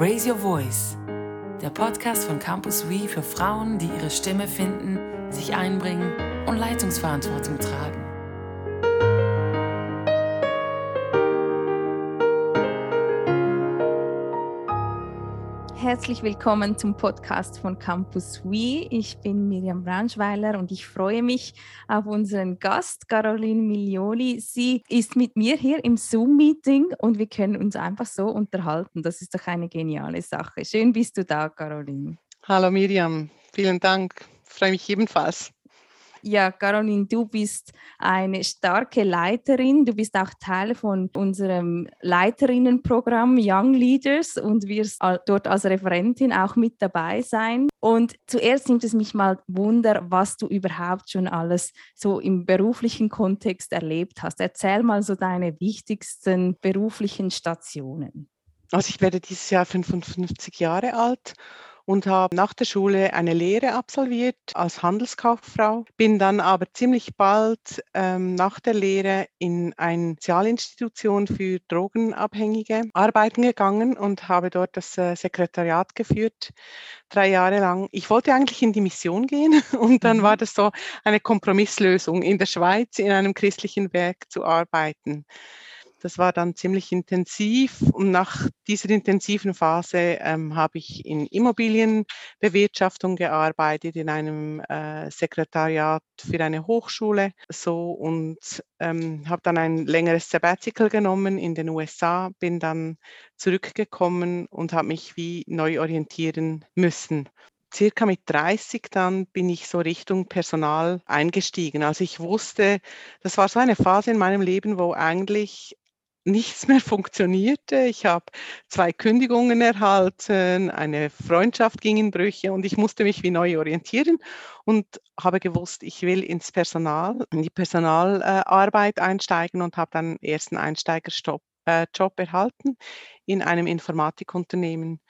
Raise Your Voice, der Podcast von Campus We für Frauen, die ihre Stimme finden, sich einbringen und Leitungsverantwortung tragen. Herzlich willkommen zum Podcast von Campus We. Ich bin Miriam Braunschweiler und ich freue mich auf unseren Gast, Caroline Milioli. Sie ist mit mir hier im Zoom-Meeting und wir können uns einfach so unterhalten. Das ist doch eine geniale Sache. Schön bist du da, Caroline. Hallo Miriam, vielen Dank. Ich freue mich ebenfalls. Ja, Caroline, du bist eine starke Leiterin. Du bist auch Teil von unserem Leiterinnenprogramm Young Leaders und wirst dort als Referentin auch mit dabei sein. Und zuerst nimmt es mich mal Wunder, was du überhaupt schon alles so im beruflichen Kontext erlebt hast. Erzähl mal so deine wichtigsten beruflichen Stationen. Also ich werde dieses Jahr 55 Jahre alt und habe nach der Schule eine Lehre absolviert als Handelskauffrau, bin dann aber ziemlich bald ähm, nach der Lehre in eine Sozialinstitution für Drogenabhängige arbeiten gegangen und habe dort das äh, Sekretariat geführt, drei Jahre lang. Ich wollte eigentlich in die Mission gehen und dann mhm. war das so eine Kompromisslösung, in der Schweiz in einem christlichen Werk zu arbeiten. Das war dann ziemlich intensiv und nach dieser intensiven Phase ähm, habe ich in Immobilienbewirtschaftung gearbeitet, in einem äh, Sekretariat für eine Hochschule so und ähm, habe dann ein längeres Sabbatical genommen in den USA, bin dann zurückgekommen und habe mich wie neu orientieren müssen circa mit 30 dann bin ich so Richtung Personal eingestiegen. Also ich wusste, das war so eine Phase in meinem Leben, wo eigentlich nichts mehr funktionierte. Ich habe zwei Kündigungen erhalten, eine Freundschaft ging in Brüche und ich musste mich wie neu orientieren und habe gewusst, ich will ins Personal, in die Personalarbeit einsteigen und habe dann ersten Einsteigerjob äh, erhalten in einem Informatikunternehmen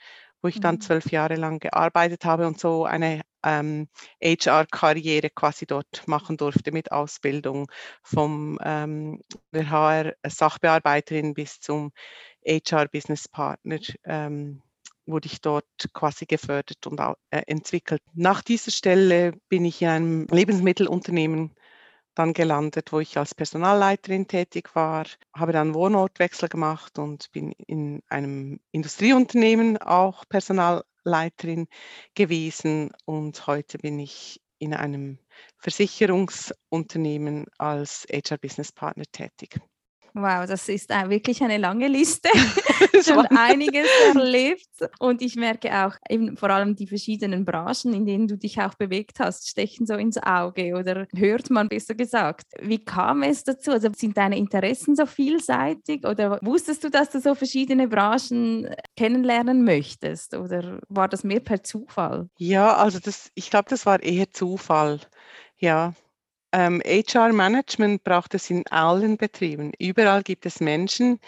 wo ich dann mhm. zwölf Jahre lang gearbeitet habe und so eine ähm, HR-Karriere quasi dort machen durfte mit Ausbildung vom ähm, HR-Sachbearbeiterin bis zum HR-Business-Partner. Ähm, wurde ich dort quasi gefördert und äh, entwickelt. Nach dieser Stelle bin ich in einem Lebensmittelunternehmen dann gelandet, wo ich als Personalleiterin tätig war, habe dann Wohnortwechsel gemacht und bin in einem Industrieunternehmen auch Personalleiterin gewesen und heute bin ich in einem Versicherungsunternehmen als HR Business Partner tätig. Wow, das ist wirklich eine lange Liste. Schon einiges erlebt. Und ich merke auch eben vor allem die verschiedenen Branchen, in denen du dich auch bewegt hast, stechen so ins Auge oder hört man besser gesagt. Wie kam es dazu? Also sind deine Interessen so vielseitig oder wusstest du, dass du so verschiedene Branchen kennenlernen möchtest oder war das mehr per Zufall? Ja, also das, ich glaube, das war eher Zufall. Ja, ähm, HR-Management braucht es in allen Betrieben. Überall gibt es Menschen,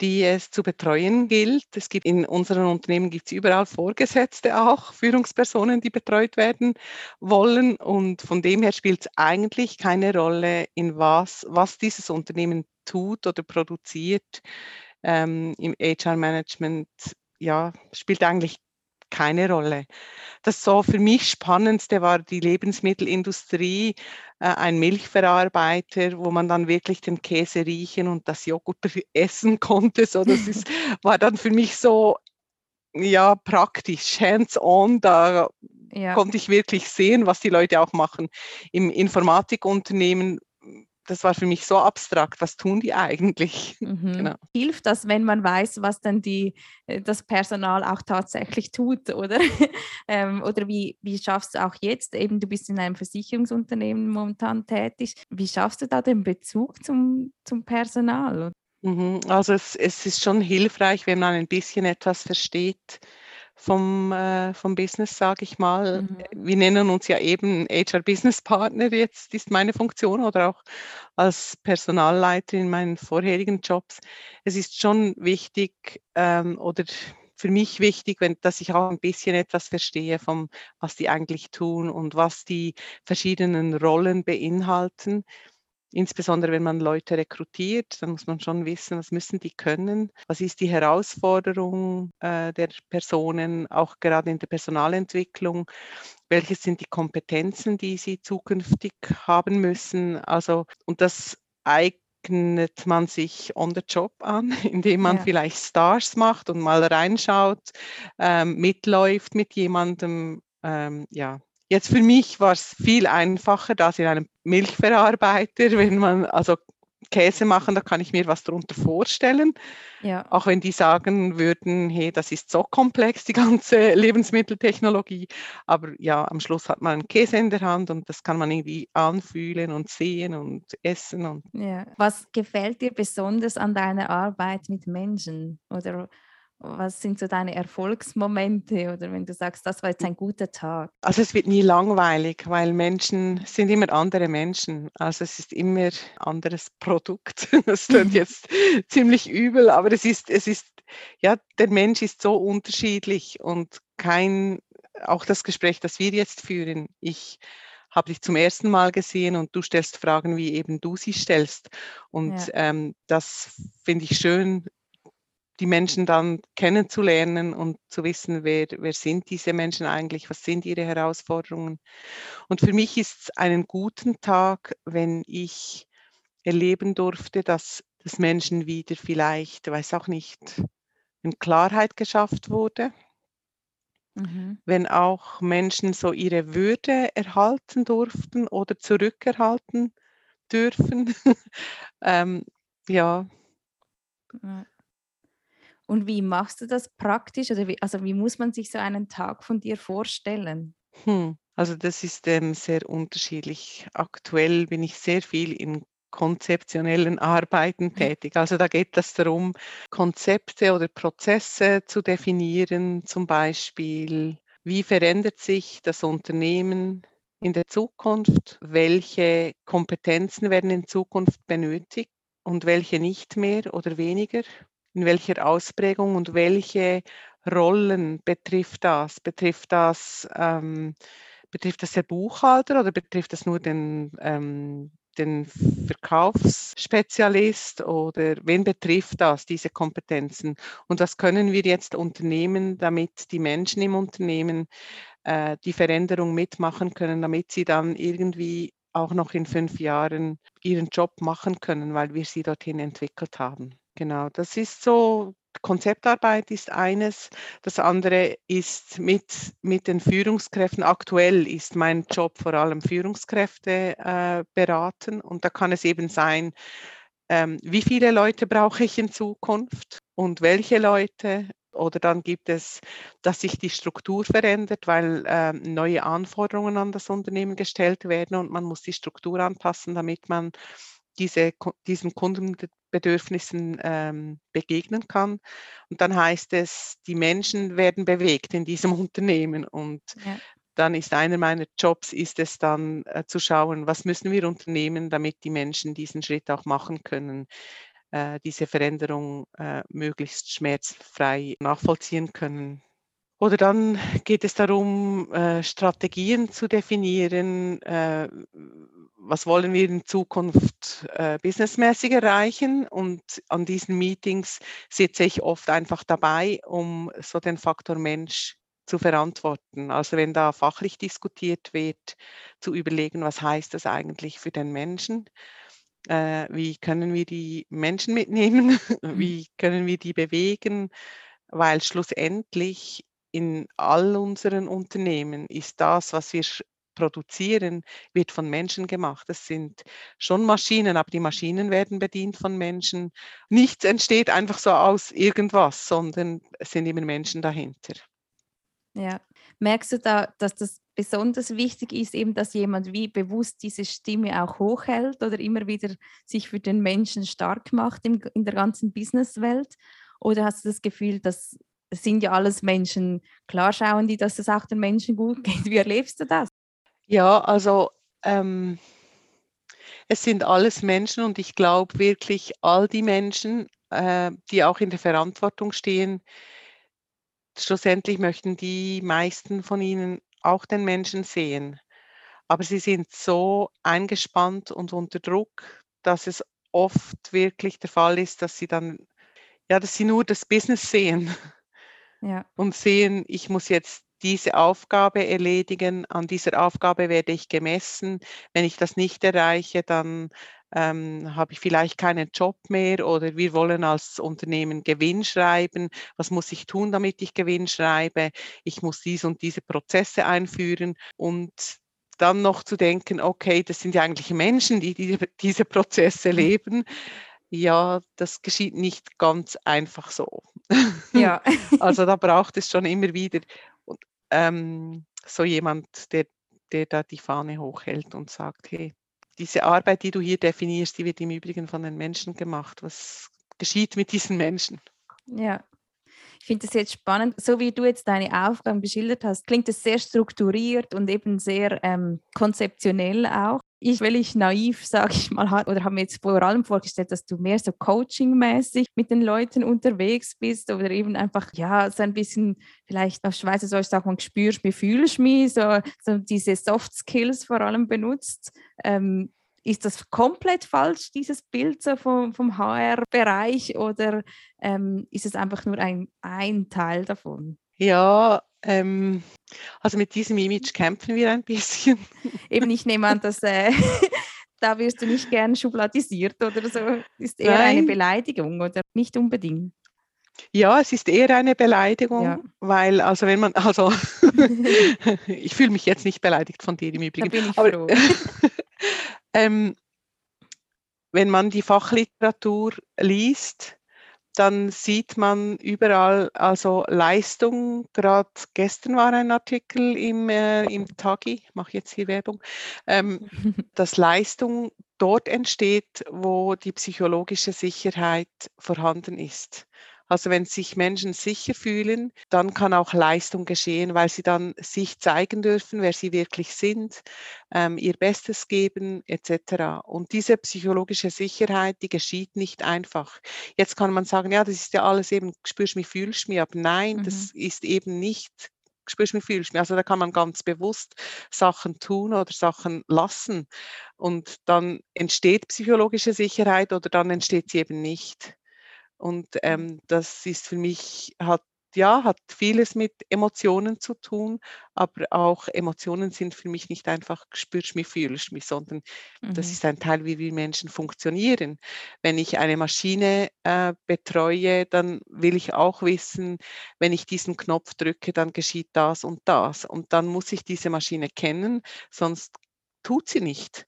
die es zu betreuen gilt. Es gibt in unseren Unternehmen gibt es überall Vorgesetzte auch, Führungspersonen, die betreut werden wollen. Und von dem her spielt es eigentlich keine Rolle, in was, was dieses Unternehmen tut oder produziert. Ähm, Im HR-Management ja, spielt eigentlich keine Rolle. Das so für mich Spannendste war die Lebensmittelindustrie, äh, ein Milchverarbeiter, wo man dann wirklich den Käse riechen und das Joghurt essen konnte. So, das ist, war dann für mich so ja, praktisch, hands-on, da ja. konnte ich wirklich sehen, was die Leute auch machen. Im Informatikunternehmen das war für mich so abstrakt. Was tun die eigentlich? Mhm. Genau. Hilft das, wenn man weiß, was dann die, äh, das Personal auch tatsächlich tut, oder? ähm, oder wie, wie schaffst du auch jetzt, eben du bist in einem Versicherungsunternehmen momentan tätig, wie schaffst du da den Bezug zum, zum Personal? Mhm. Also es, es ist schon hilfreich, wenn man ein bisschen etwas versteht vom, äh, vom Business, sage ich mal. Mhm. Wir nennen uns ja eben HR Business Partner, jetzt ist meine Funktion oder auch als Personalleiter in meinen vorherigen Jobs. Es ist schon wichtig ähm, oder für mich wichtig, wenn, dass ich auch ein bisschen etwas verstehe vom, was die eigentlich tun und was die verschiedenen Rollen beinhalten. Insbesondere wenn man Leute rekrutiert, dann muss man schon wissen, was müssen die können, was ist die Herausforderung äh, der Personen, auch gerade in der Personalentwicklung, welche sind die Kompetenzen, die sie zukünftig haben müssen. Also, und das eignet man sich on the job an, indem man ja. vielleicht Stars macht und mal reinschaut, ähm, mitläuft mit jemandem, ähm, ja, Jetzt für mich war es viel einfacher, da in einem Milchverarbeiter, wenn man also Käse machen, da kann ich mir was darunter vorstellen. Ja. Auch wenn die sagen würden, hey, das ist so komplex, die ganze Lebensmitteltechnologie. Aber ja, am Schluss hat man einen Käse in der Hand und das kann man irgendwie anfühlen und sehen und essen. Und ja. Was gefällt dir besonders an deiner Arbeit mit Menschen? Oder was sind so deine Erfolgsmomente oder wenn du sagst, das war jetzt ein guter Tag? Also es wird nie langweilig, weil Menschen sind immer andere Menschen. Also es ist immer ein anderes Produkt. Das klingt jetzt ziemlich übel, aber es ist, es ist, ja, der Mensch ist so unterschiedlich und kein, auch das Gespräch, das wir jetzt führen, ich habe dich zum ersten Mal gesehen und du stellst Fragen, wie eben du sie stellst. Und ja. ähm, das finde ich schön, die Menschen dann kennenzulernen und zu wissen, wer, wer sind diese Menschen eigentlich, was sind ihre Herausforderungen. Und für mich ist es einen guten Tag, wenn ich erleben durfte, dass das Menschen wieder vielleicht, weiß auch nicht, in Klarheit geschafft wurde. Mhm. Wenn auch Menschen so ihre Würde erhalten durften oder zurückerhalten dürfen. ähm, ja. Und wie machst du das praktisch? Oder wie, also wie muss man sich so einen Tag von dir vorstellen? Hm. Also das ist ähm, sehr unterschiedlich. Aktuell bin ich sehr viel in konzeptionellen Arbeiten tätig. Also da geht es darum, Konzepte oder Prozesse zu definieren, zum Beispiel, wie verändert sich das Unternehmen in der Zukunft, welche Kompetenzen werden in Zukunft benötigt und welche nicht mehr oder weniger in welcher Ausprägung und welche Rollen betrifft das? Betrifft das, ähm, betrifft das der Buchhalter oder betrifft das nur den, ähm, den Verkaufsspezialist oder wen betrifft das, diese Kompetenzen? Und was können wir jetzt unternehmen, damit die Menschen im Unternehmen äh, die Veränderung mitmachen können, damit sie dann irgendwie auch noch in fünf Jahren ihren Job machen können, weil wir sie dorthin entwickelt haben. Genau, das ist so, Konzeptarbeit ist eines. Das andere ist mit, mit den Führungskräften. Aktuell ist mein Job vor allem Führungskräfte äh, beraten und da kann es eben sein, ähm, wie viele Leute brauche ich in Zukunft und welche Leute. Oder dann gibt es, dass sich die Struktur verändert, weil äh, neue Anforderungen an das Unternehmen gestellt werden und man muss die Struktur anpassen, damit man diese, diesen Kundenbedürfnissen ähm, begegnen kann. Und dann heißt es, die Menschen werden bewegt in diesem Unternehmen. Und ja. dann ist einer meiner Jobs, ist es dann äh, zu schauen, was müssen wir unternehmen, damit die Menschen diesen Schritt auch machen können, äh, diese Veränderung äh, möglichst schmerzfrei nachvollziehen können. Oder dann geht es darum, äh, Strategien zu definieren, äh, was wollen wir in Zukunft äh, businessmäßig erreichen. Und an diesen Meetings sitze ich oft einfach dabei, um so den Faktor Mensch zu verantworten. Also wenn da fachlich diskutiert wird, zu überlegen, was heißt das eigentlich für den Menschen? Äh, wie können wir die Menschen mitnehmen? Mhm. Wie können wir die bewegen? Weil schlussendlich in all unseren Unternehmen ist das, was wir produzieren, wird von Menschen gemacht. Das sind schon Maschinen, aber die Maschinen werden bedient von Menschen. Nichts entsteht einfach so aus irgendwas, sondern es sind immer Menschen dahinter. Ja, merkst du da, dass das besonders wichtig ist, eben, dass jemand wie bewusst diese Stimme auch hochhält oder immer wieder sich für den Menschen stark macht in, in der ganzen Businesswelt? Oder hast du das Gefühl, dass es sind ja alles Menschen, klar schauen die, dass es auch den Menschen gut geht. Wie erlebst du das? Ja, also ähm, es sind alles Menschen und ich glaube wirklich, all die Menschen, äh, die auch in der Verantwortung stehen, schlussendlich möchten die meisten von ihnen auch den Menschen sehen. Aber sie sind so eingespannt und unter Druck, dass es oft wirklich der Fall ist, dass sie dann, ja, dass sie nur das Business sehen Ja. und sehen, ich muss jetzt diese Aufgabe erledigen, an dieser Aufgabe werde ich gemessen. Wenn ich das nicht erreiche, dann ähm, habe ich vielleicht keinen Job mehr oder wir wollen als Unternehmen Gewinn schreiben. Was muss ich tun, damit ich Gewinn schreibe? Ich muss dies und diese Prozesse einführen und dann noch zu denken, okay, das sind ja eigentlich Menschen, die, die diese Prozesse mhm. leben. Ja, das geschieht nicht ganz einfach so. Ja. also da braucht es schon immer wieder ähm, so jemand, der, der da die Fahne hochhält und sagt, hey, diese Arbeit, die du hier definierst, die wird im Übrigen von den Menschen gemacht. Was geschieht mit diesen Menschen? Ja, ich finde das jetzt spannend. So wie du jetzt deine Aufgaben beschildert hast, klingt es sehr strukturiert und eben sehr ähm, konzeptionell auch. Ich, weil ich naiv, sage ich mal, oder habe mir jetzt vor allem vorgestellt, dass du mehr so coachingmäßig mit den Leuten unterwegs bist oder eben einfach, ja, so ein bisschen, vielleicht auf Schweizer soll ich sagen, man spürst mich, fühlst mich, so, so diese Soft Skills vor allem benutzt. Ähm, ist das komplett falsch, dieses Bild so vom, vom HR-Bereich, oder ähm, ist es einfach nur ein, ein Teil davon? Ja, ähm, also mit diesem Image kämpfen wir ein bisschen. Eben, ich nehme an, dass äh, da wirst du nicht gern schubladisiert oder so. Ist eher Nein. eine Beleidigung oder nicht unbedingt. Ja, es ist eher eine Beleidigung, ja. weil also wenn man, also ich fühle mich jetzt nicht beleidigt von dir im Übrigen. Da bin ich froh. Ähm, wenn man die Fachliteratur liest, dann sieht man überall also Leistung. Gerade gestern war ein Artikel im, äh, im Tagi, ich mache jetzt hier Werbung, ähm, dass Leistung dort entsteht, wo die psychologische Sicherheit vorhanden ist. Also wenn sich Menschen sicher fühlen, dann kann auch Leistung geschehen, weil sie dann sich zeigen dürfen, wer sie wirklich sind, ähm, ihr Bestes geben etc. Und diese psychologische Sicherheit, die geschieht nicht einfach. Jetzt kann man sagen, ja, das ist ja alles eben, spürst mich, fühlst mich, aber nein, mhm. das ist eben nicht spürst mich, fühlst mich. Also da kann man ganz bewusst Sachen tun oder Sachen lassen. Und dann entsteht psychologische Sicherheit oder dann entsteht sie eben nicht. Und mhm. ähm, das ist für mich, hat ja, hat vieles mit Emotionen zu tun, aber auch Emotionen sind für mich nicht einfach spürst mich, fühlst mich, sondern mhm. das ist ein Teil, wie wir Menschen funktionieren. Wenn ich eine Maschine äh, betreue, dann will ich auch wissen, wenn ich diesen Knopf drücke, dann geschieht das und das. Und dann muss ich diese Maschine kennen, sonst tut sie nicht.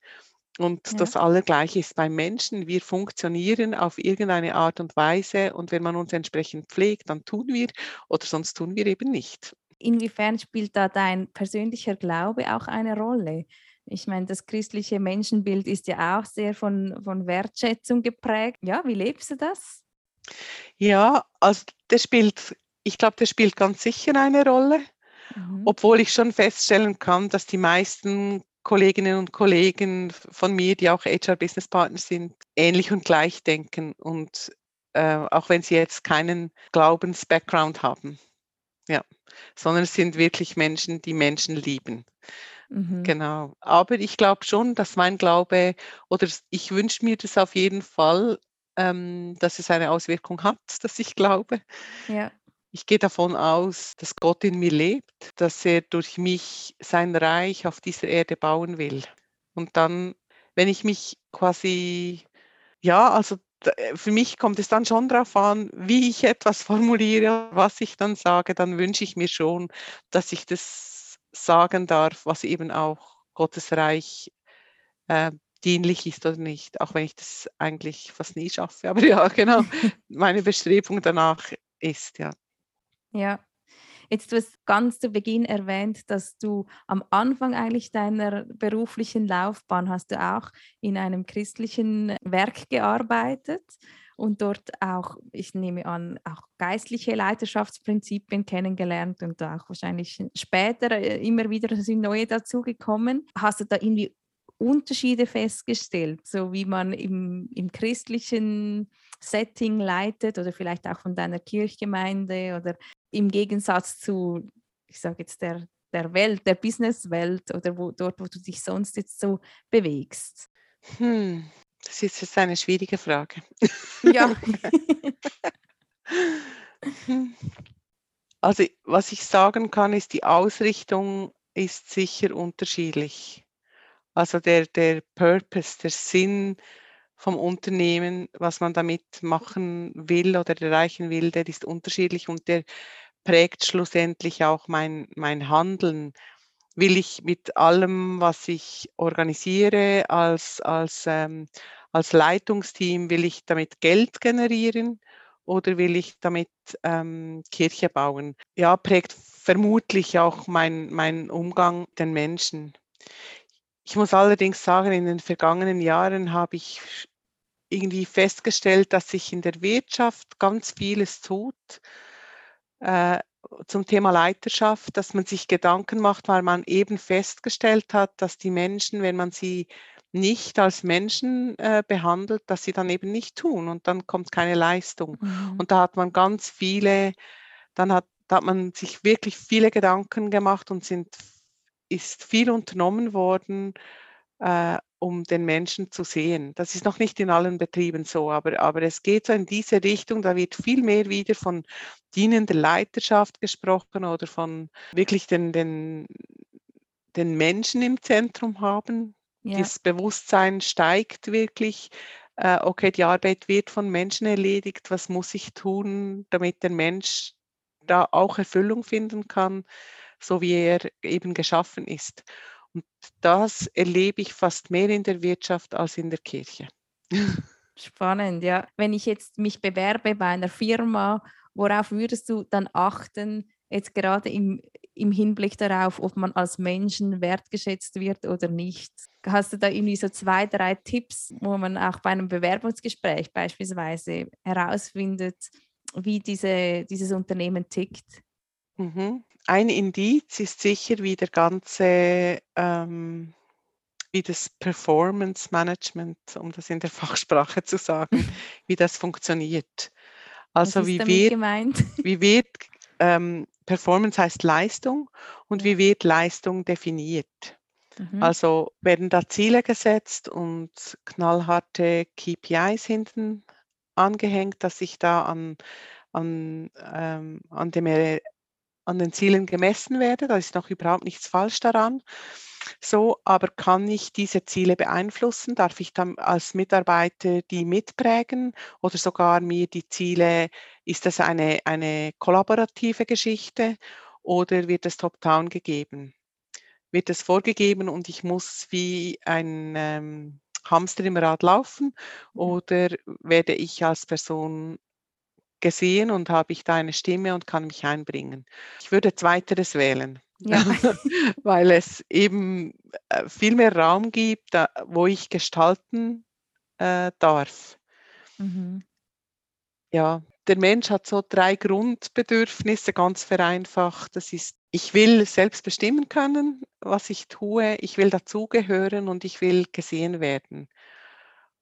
Und ja. das Allergleiche ist beim Menschen. Wir funktionieren auf irgendeine Art und Weise und wenn man uns entsprechend pflegt, dann tun wir oder sonst tun wir eben nicht. Inwiefern spielt da dein persönlicher Glaube auch eine Rolle? Ich meine, das christliche Menschenbild ist ja auch sehr von, von Wertschätzung geprägt. Ja, wie lebst du das? Ja, also das spielt, ich glaube, das spielt ganz sicher eine Rolle. Mhm. Obwohl ich schon feststellen kann, dass die meisten Kolleginnen und Kollegen von mir, die auch HR-Business-Partner sind, ähnlich und gleich denken und äh, auch wenn sie jetzt keinen Glaubens-Background haben. Ja, sondern es sind wirklich Menschen, die Menschen lieben. Mhm. Genau. Aber ich glaube schon, dass mein Glaube oder ich wünsche mir das auf jeden Fall, ähm, dass es eine Auswirkung hat, dass ich glaube. Ja. Ich gehe davon aus, dass Gott in mir lebt, dass er durch mich sein Reich auf dieser Erde bauen will. Und dann, wenn ich mich quasi, ja, also äh, für mich kommt es dann schon darauf an, wie ich etwas formuliere, was ich dann sage, dann wünsche ich mir schon, dass ich das sagen darf, was eben auch Gottes Reich äh, dienlich ist oder nicht, auch wenn ich das eigentlich fast nie schaffe. Aber ja, genau, meine Bestrebung danach ist, ja. Ja. Jetzt du hast ganz zu Beginn erwähnt, dass du am Anfang eigentlich deiner beruflichen Laufbahn hast du auch in einem christlichen Werk gearbeitet und dort auch, ich nehme an, auch geistliche Leiterschaftsprinzipien kennengelernt und auch wahrscheinlich später äh, immer wieder sind neue dazugekommen. Hast du da irgendwie Unterschiede festgestellt, so wie man im, im christlichen Setting leitet oder vielleicht auch von deiner Kirchgemeinde oder im Gegensatz zu, ich sage jetzt, der, der Welt, der Businesswelt oder wo, dort, wo du dich sonst jetzt so bewegst? Hm. Das ist jetzt eine schwierige Frage. Ja. Also was ich sagen kann, ist, die Ausrichtung ist sicher unterschiedlich. Also der, der Purpose, der Sinn vom Unternehmen, was man damit machen will oder erreichen will, der ist unterschiedlich und der prägt schlussendlich auch mein, mein Handeln. Will ich mit allem, was ich organisiere als, als, ähm, als Leitungsteam, will ich damit Geld generieren oder will ich damit ähm, Kirche bauen? Ja, prägt vermutlich auch mein, mein Umgang den Menschen. Ich muss allerdings sagen, in den vergangenen Jahren habe ich irgendwie festgestellt, dass sich in der Wirtschaft ganz vieles tut äh, zum Thema Leiterschaft, dass man sich Gedanken macht, weil man eben festgestellt hat, dass die Menschen, wenn man sie nicht als Menschen äh, behandelt, dass sie dann eben nicht tun und dann kommt keine Leistung. Mhm. Und da hat man ganz viele, dann hat, da hat man sich wirklich viele Gedanken gemacht und sind ist viel unternommen worden, äh, um den Menschen zu sehen. Das ist noch nicht in allen Betrieben so, aber, aber es geht so in diese Richtung. Da wird viel mehr wieder von dienender Leiterschaft gesprochen oder von wirklich den, den, den Menschen im Zentrum haben. Ja. Das Bewusstsein steigt wirklich. Äh, okay, die Arbeit wird von Menschen erledigt. Was muss ich tun, damit der Mensch da auch Erfüllung finden kann? So wie er eben geschaffen ist. Und das erlebe ich fast mehr in der Wirtschaft als in der Kirche. Spannend, ja. Wenn ich jetzt mich bewerbe bei einer Firma, worauf würdest du dann achten, jetzt gerade im, im Hinblick darauf, ob man als Menschen wertgeschätzt wird oder nicht? Hast du da irgendwie so zwei, drei Tipps, wo man auch bei einem Bewerbungsgespräch beispielsweise herausfindet, wie diese, dieses Unternehmen tickt? Mhm. Ein Indiz ist sicher, wie der ganze, ähm, wie das Performance Management, um das in der Fachsprache zu sagen, wie das funktioniert. Also wie wird, gemeint? wie wird ähm, Performance heißt Leistung und ja. wie wird Leistung definiert? Mhm. Also werden da Ziele gesetzt und knallharte KPIs hinten angehängt, dass ich da an, an, ähm, an dem an den Zielen gemessen werde. Da ist noch überhaupt nichts falsch daran. So, aber kann ich diese Ziele beeinflussen? Darf ich dann als Mitarbeiter die mitprägen oder sogar mir die Ziele, ist das eine, eine kollaborative Geschichte oder wird es top-down gegeben? Wird es vorgegeben und ich muss wie ein ähm, Hamster im Rad laufen mhm. oder werde ich als Person gesehen und habe ich da eine Stimme und kann mich einbringen. Ich würde zweiteres wählen. Ja. weil es eben äh, viel mehr Raum gibt, wo ich gestalten äh, darf. Mhm. Ja, der Mensch hat so drei Grundbedürfnisse, ganz vereinfacht. Das ist, ich will selbst bestimmen können, was ich tue, ich will dazugehören und ich will gesehen werden.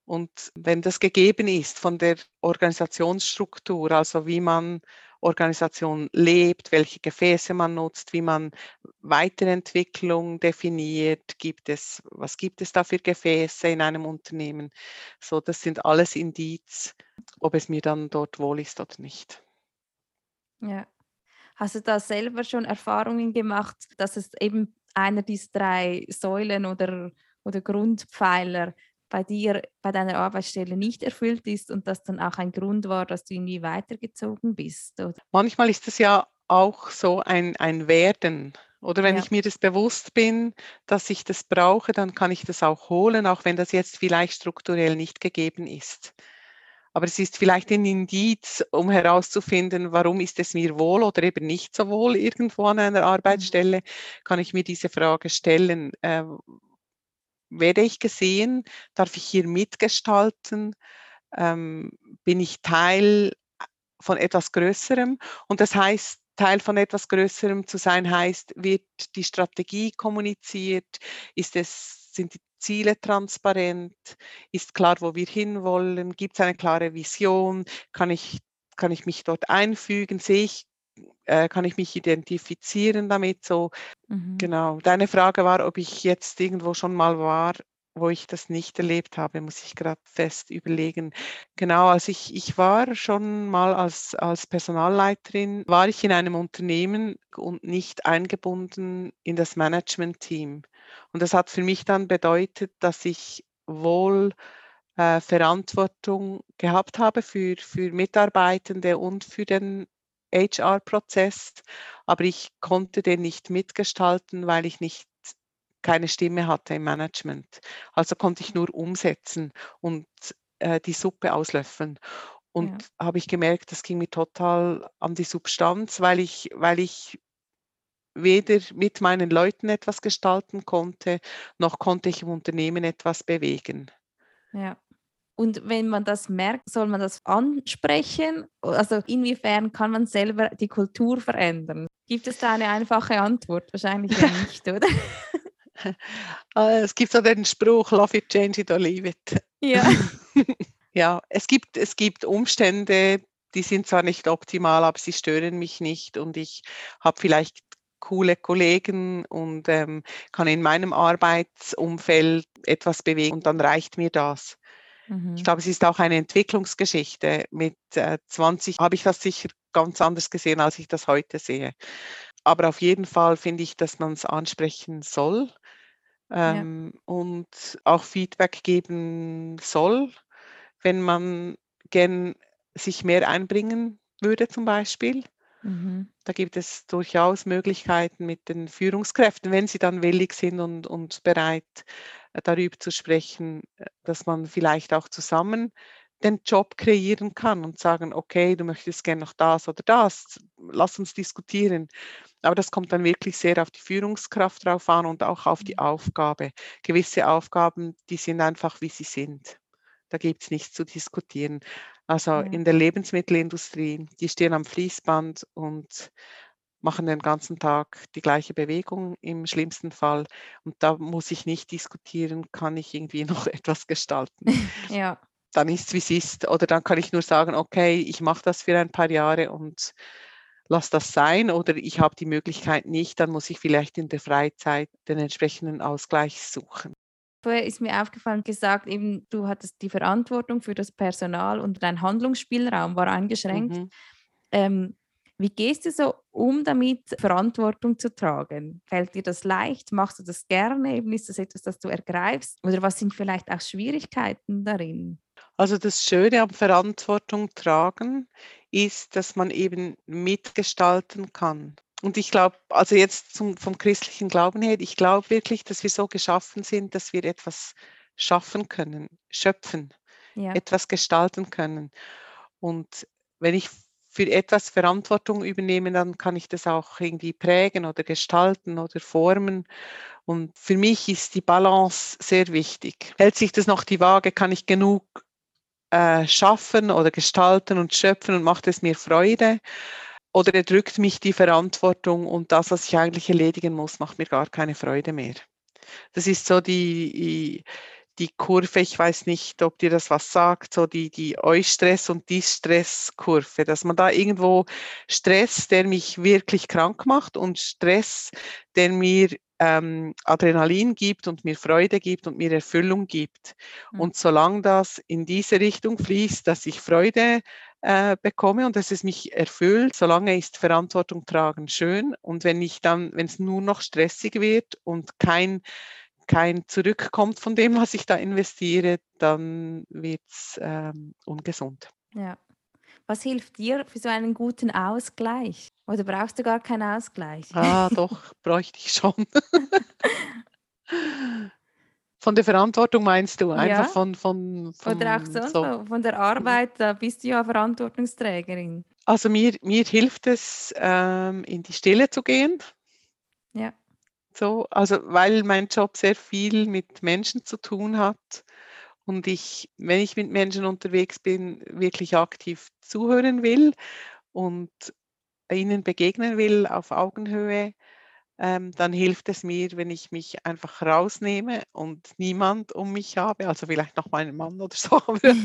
Und wenn das gegeben ist von der Organisationsstruktur, also wie man Organisation lebt, welche Gefäße man nutzt, wie man Weiterentwicklung definiert, gibt es, was gibt es da für Gefäße in einem Unternehmen? So, das sind alles Indiz, ob es mir dann dort wohl ist oder nicht. Ja. Hast du da selber schon Erfahrungen gemacht, dass es eben einer dieser drei Säulen oder, oder Grundpfeiler bei dir, bei deiner Arbeitsstelle nicht erfüllt ist und das dann auch ein Grund war, dass du irgendwie weitergezogen bist? Oder? Manchmal ist es ja auch so ein, ein Werden. Oder wenn ja. ich mir das bewusst bin, dass ich das brauche, dann kann ich das auch holen, auch wenn das jetzt vielleicht strukturell nicht gegeben ist. Aber es ist vielleicht ein Indiz, um herauszufinden, warum ist es mir wohl oder eben nicht so wohl irgendwo an einer mhm. Arbeitsstelle, kann ich mir diese Frage stellen. Äh, werde ich gesehen? Darf ich hier mitgestalten? Ähm, bin ich Teil von etwas Größerem? Und das heißt, Teil von etwas Größerem zu sein heißt, wird die Strategie kommuniziert? Ist es, sind die Ziele transparent? Ist klar, wo wir hinwollen? Gibt es eine klare Vision? Kann ich, kann ich mich dort einfügen? Sehe ich äh, kann ich mich identifizieren damit. So, mhm. genau. Deine Frage war, ob ich jetzt irgendwo schon mal war. wo ich das nicht erlebt habe, muss ich gerade fest überlegen. Genau, also ich, ich war schon mal als, als Personalleiterin, war ich in einem Unternehmen und nicht eingebunden in das Management-Team. Und das hat für mich dann bedeutet, dass ich wohl äh, Verantwortung gehabt habe für, für Mitarbeitende und für den HR-Prozess, aber ich konnte den nicht mitgestalten, weil ich nicht keine Stimme hatte im Management. Also konnte ich nur umsetzen und äh, die Suppe auslöffeln. Und ja. habe ich gemerkt, das ging mir total an die Substanz, weil ich, weil ich weder mit meinen Leuten etwas gestalten konnte, noch konnte ich im Unternehmen etwas bewegen. Ja. Und wenn man das merkt, soll man das ansprechen? Also inwiefern kann man selber die Kultur verändern? Gibt es da eine einfache Antwort? Wahrscheinlich ja nicht, oder? Äh, es gibt so den Spruch, love it, change it or leave it. Ja. ja, es gibt, es gibt Umstände, die sind zwar nicht optimal, aber sie stören mich nicht und ich habe vielleicht coole Kollegen und ähm, kann in meinem Arbeitsumfeld etwas bewegen und dann reicht mir das. Mhm. Ich glaube, es ist auch eine Entwicklungsgeschichte. Mit äh, 20 habe ich das sicher ganz anders gesehen, als ich das heute sehe. Aber auf jeden Fall finde ich, dass man es ansprechen soll ähm, ja. und auch Feedback geben soll, wenn man gern sich mehr einbringen würde zum Beispiel. Mhm. Da gibt es durchaus Möglichkeiten mit den Führungskräften, wenn sie dann willig sind und, und bereit, darüber zu sprechen, äh, dass man vielleicht auch zusammen den Job kreieren kann und sagen, okay, du möchtest gerne noch das oder das, lass uns diskutieren. Aber das kommt dann wirklich sehr auf die Führungskraft drauf an und auch auf die mhm. Aufgabe. Gewisse Aufgaben, die sind einfach, wie sie sind. Da gibt es nichts zu diskutieren. Also in der Lebensmittelindustrie, die stehen am Fließband und machen den ganzen Tag die gleiche Bewegung im schlimmsten Fall. Und da muss ich nicht diskutieren, kann ich irgendwie noch etwas gestalten. Ja. Dann ist es, wie es ist. Oder dann kann ich nur sagen, okay, ich mache das für ein paar Jahre und lass das sein. Oder ich habe die Möglichkeit nicht, dann muss ich vielleicht in der Freizeit den entsprechenden Ausgleich suchen. Vorher ist mir aufgefallen, gesagt, eben du hattest die Verantwortung für das Personal und dein Handlungsspielraum war eingeschränkt. Mhm. Ähm, wie gehst du so um damit, Verantwortung zu tragen? Fällt dir das leicht? Machst du das gerne? Eben ist das etwas, das du ergreifst? Oder was sind vielleicht auch Schwierigkeiten darin? Also das Schöne am Verantwortung tragen ist, dass man eben mitgestalten kann. Und ich glaube, also jetzt zum, vom christlichen Glauben her, ich glaube wirklich, dass wir so geschaffen sind, dass wir etwas schaffen können, schöpfen, ja. etwas gestalten können. Und wenn ich für etwas Verantwortung übernehme, dann kann ich das auch irgendwie prägen oder gestalten oder formen. Und für mich ist die Balance sehr wichtig. Hält sich das noch die Waage, kann ich genug äh, schaffen oder gestalten und schöpfen und macht es mir Freude? oder er drückt mich die Verantwortung und das, was ich eigentlich erledigen muss, macht mir gar keine Freude mehr. Das ist so die, die Kurve, ich weiß nicht, ob dir das was sagt, so die, die Eustress- und Distress-Kurve, dass man da irgendwo Stress, der mich wirklich krank macht und Stress, der mir ähm, Adrenalin gibt und mir Freude gibt und mir Erfüllung gibt. Mhm. Und solange das in diese Richtung fließt, dass ich Freude äh, bekomme und dass es mich erfüllt, solange ist Verantwortung tragen schön. Und wenn ich dann, wenn es nur noch stressig wird und kein, kein Zurückkommt von dem, was ich da investiere, dann wird es ähm, ungesund. Ja. Was hilft dir für so einen guten Ausgleich? Oder brauchst du gar keinen Ausgleich? Ah, doch, bräuchte ich schon. Von der Verantwortung meinst du? Einfach ja. von, von, von. Oder auch sonst so. von der Arbeit, da bist du ja Verantwortungsträgerin. Also mir, mir hilft es, ähm, in die Stille zu gehen. Ja. So, also weil mein Job sehr viel mit Menschen zu tun hat und ich, wenn ich mit Menschen unterwegs bin, wirklich aktiv zuhören will und ihnen begegnen will auf Augenhöhe, ähm, dann hilft es mir, wenn ich mich einfach rausnehme und niemand um mich habe, also vielleicht noch meinen Mann oder so. Aber,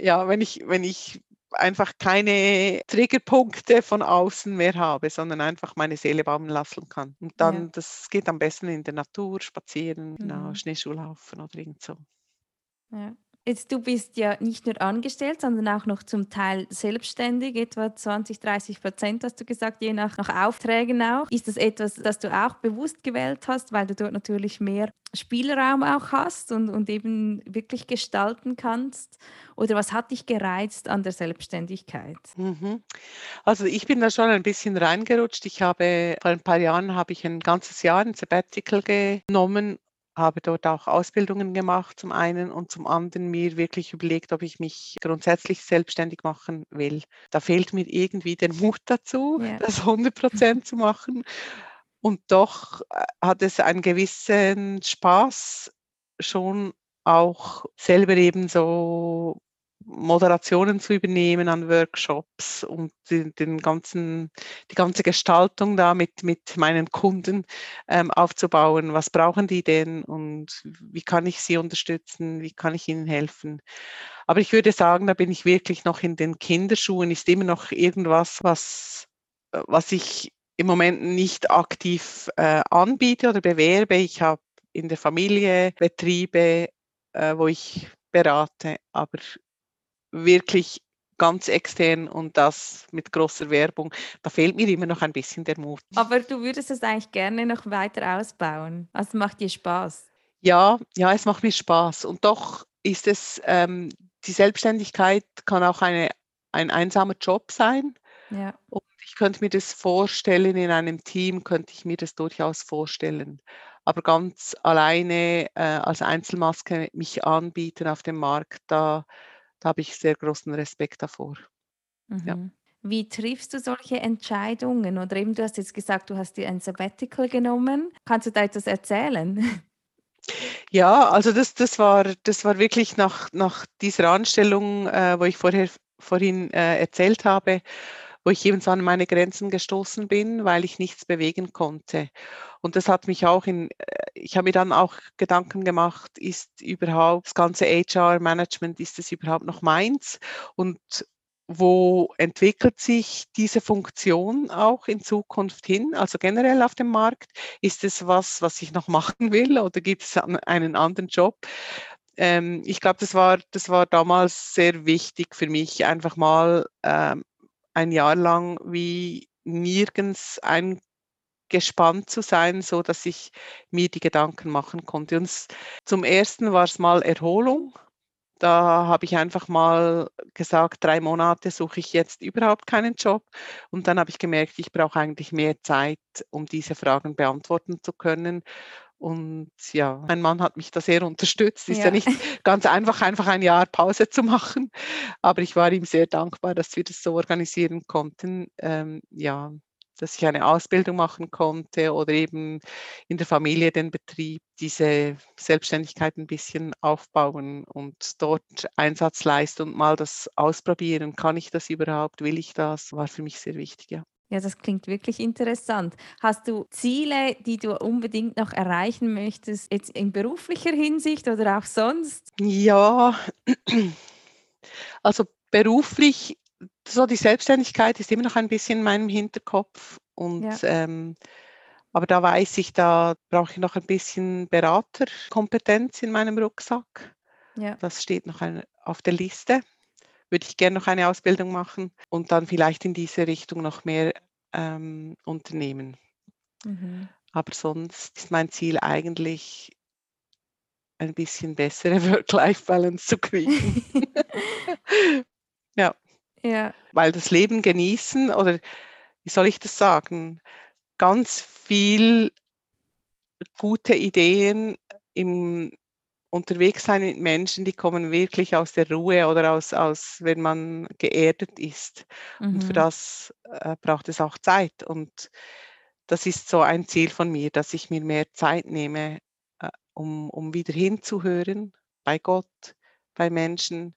ja, wenn ich, wenn ich einfach keine Triggerpunkte von außen mehr habe, sondern einfach meine Seele baumeln lassen kann. Und dann, ja. das geht am besten in der Natur, spazieren, genau, mhm. genau, Schneeschuh laufen oder irgend so. Ja. Jetzt, du bist ja nicht nur angestellt, sondern auch noch zum Teil selbstständig, etwa 20, 30 Prozent hast du gesagt, je nach, nach Aufträgen auch. Ist das etwas, das du auch bewusst gewählt hast, weil du dort natürlich mehr Spielraum auch hast und, und eben wirklich gestalten kannst? Oder was hat dich gereizt an der Selbstständigkeit? Mhm. Also ich bin da schon ein bisschen reingerutscht. Ich habe vor ein paar Jahren habe ich ein ganzes Jahr ein Sabbatical genommen habe dort auch Ausbildungen gemacht zum einen und zum anderen mir wirklich überlegt, ob ich mich grundsätzlich selbstständig machen will. Da fehlt mir irgendwie der Mut dazu, ja. das 100 Prozent zu machen. Und doch äh, hat es einen gewissen Spaß schon auch selber eben so Moderationen zu übernehmen an Workshops und den, den ganzen, die ganze Gestaltung da mit, mit meinen Kunden ähm, aufzubauen. Was brauchen die denn und wie kann ich sie unterstützen? Wie kann ich ihnen helfen? Aber ich würde sagen, da bin ich wirklich noch in den Kinderschuhen, ist immer noch irgendwas, was, was ich im Moment nicht aktiv äh, anbiete oder bewerbe. Ich habe in der Familie Betriebe, äh, wo ich berate, aber wirklich ganz extern und das mit großer Werbung. Da fehlt mir immer noch ein bisschen der Mut. Aber du würdest es eigentlich gerne noch weiter ausbauen. Also macht dir Spaß? Ja, ja, es macht mir Spaß. Und doch ist es, ähm, die Selbstständigkeit kann auch eine, ein einsamer Job sein. Ja. Und ich könnte mir das vorstellen, in einem Team könnte ich mir das durchaus vorstellen. Aber ganz alleine äh, als Einzelmaske mich anbieten auf dem Markt, da da habe ich sehr großen Respekt davor. Mhm. Ja. Wie triffst du solche Entscheidungen? Oder eben, du hast jetzt gesagt, du hast dir ein Sabbatical genommen. Kannst du da etwas erzählen? Ja, also das, das, war, das war wirklich nach, nach dieser Anstellung, äh, wo ich vorher, vorhin äh, erzählt habe, wo ich eben so an meine Grenzen gestoßen bin, weil ich nichts bewegen konnte. Und das hat mich auch in, äh, ich habe mir dann auch Gedanken gemacht, ist überhaupt das ganze HR-Management, ist es überhaupt noch meins? Und wo entwickelt sich diese Funktion auch in Zukunft hin? Also generell auf dem Markt, ist es was, was ich noch machen will oder gibt es einen anderen Job? Ähm, ich glaube, das war, das war damals sehr wichtig für mich, einfach mal ähm, ein Jahr lang wie nirgends eingespannt zu sein, so dass ich mir die Gedanken machen konnte. Und zum ersten war es mal Erholung. Da habe ich einfach mal gesagt, drei Monate suche ich jetzt überhaupt keinen Job. Und dann habe ich gemerkt, ich brauche eigentlich mehr Zeit, um diese Fragen beantworten zu können. Und ja, mein Mann hat mich da sehr unterstützt. Ist ja. ja. nicht ganz einfach, einfach ein Jahr Pause zu machen. Aber ich war ihm sehr dankbar, dass wir das so organisieren konnten. Ähm, ja, dass ich eine Ausbildung machen konnte oder eben in der Familie den Betrieb, diese Selbstständigkeit ein bisschen aufbauen und dort Einsatz leisten und mal das ausprobieren. Kann ich das überhaupt? Will ich das? War für mich sehr wichtig, ja. Ja, das klingt wirklich interessant. Hast du Ziele, die du unbedingt noch erreichen möchtest, jetzt in beruflicher Hinsicht oder auch sonst? Ja, also beruflich, so die Selbstständigkeit ist immer noch ein bisschen in meinem Hinterkopf und ja. ähm, aber da weiß ich, da brauche ich noch ein bisschen Beraterkompetenz in meinem Rucksack. Ja. Das steht noch auf der Liste würde ich gerne noch eine Ausbildung machen und dann vielleicht in diese Richtung noch mehr ähm, unternehmen. Mhm. Aber sonst ist mein Ziel eigentlich, ein bisschen bessere Work-Life-Balance zu kriegen. ja. ja. Weil das Leben genießen oder wie soll ich das sagen? Ganz viel gute Ideen im unterwegs sein mit Menschen, die kommen wirklich aus der Ruhe oder aus, aus wenn man geerdet ist. Mhm. Und für mhm. das äh, braucht es auch Zeit. Und das ist so ein Ziel von mir, dass ich mir mehr Zeit nehme, äh, um, um wieder hinzuhören bei Gott, bei Menschen,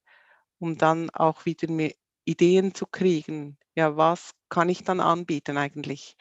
um dann auch wieder mehr Ideen zu kriegen. Ja, was kann ich dann anbieten eigentlich?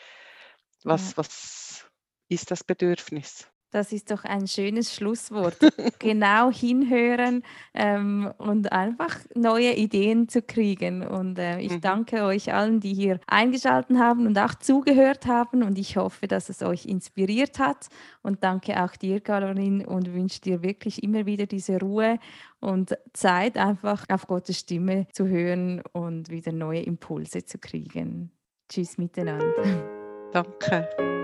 Was, ja. was ist das Bedürfnis? Das ist doch ein schönes Schlusswort. genau hinhören ähm, und einfach neue Ideen zu kriegen. Und äh, ich mhm. danke euch allen, die hier eingeschaltet haben und auch zugehört haben. Und ich hoffe, dass es euch inspiriert hat. Und danke auch dir, Caroline, und wünsche dir wirklich immer wieder diese Ruhe und Zeit, einfach auf Gottes Stimme zu hören und wieder neue Impulse zu kriegen. Tschüss miteinander. Danke.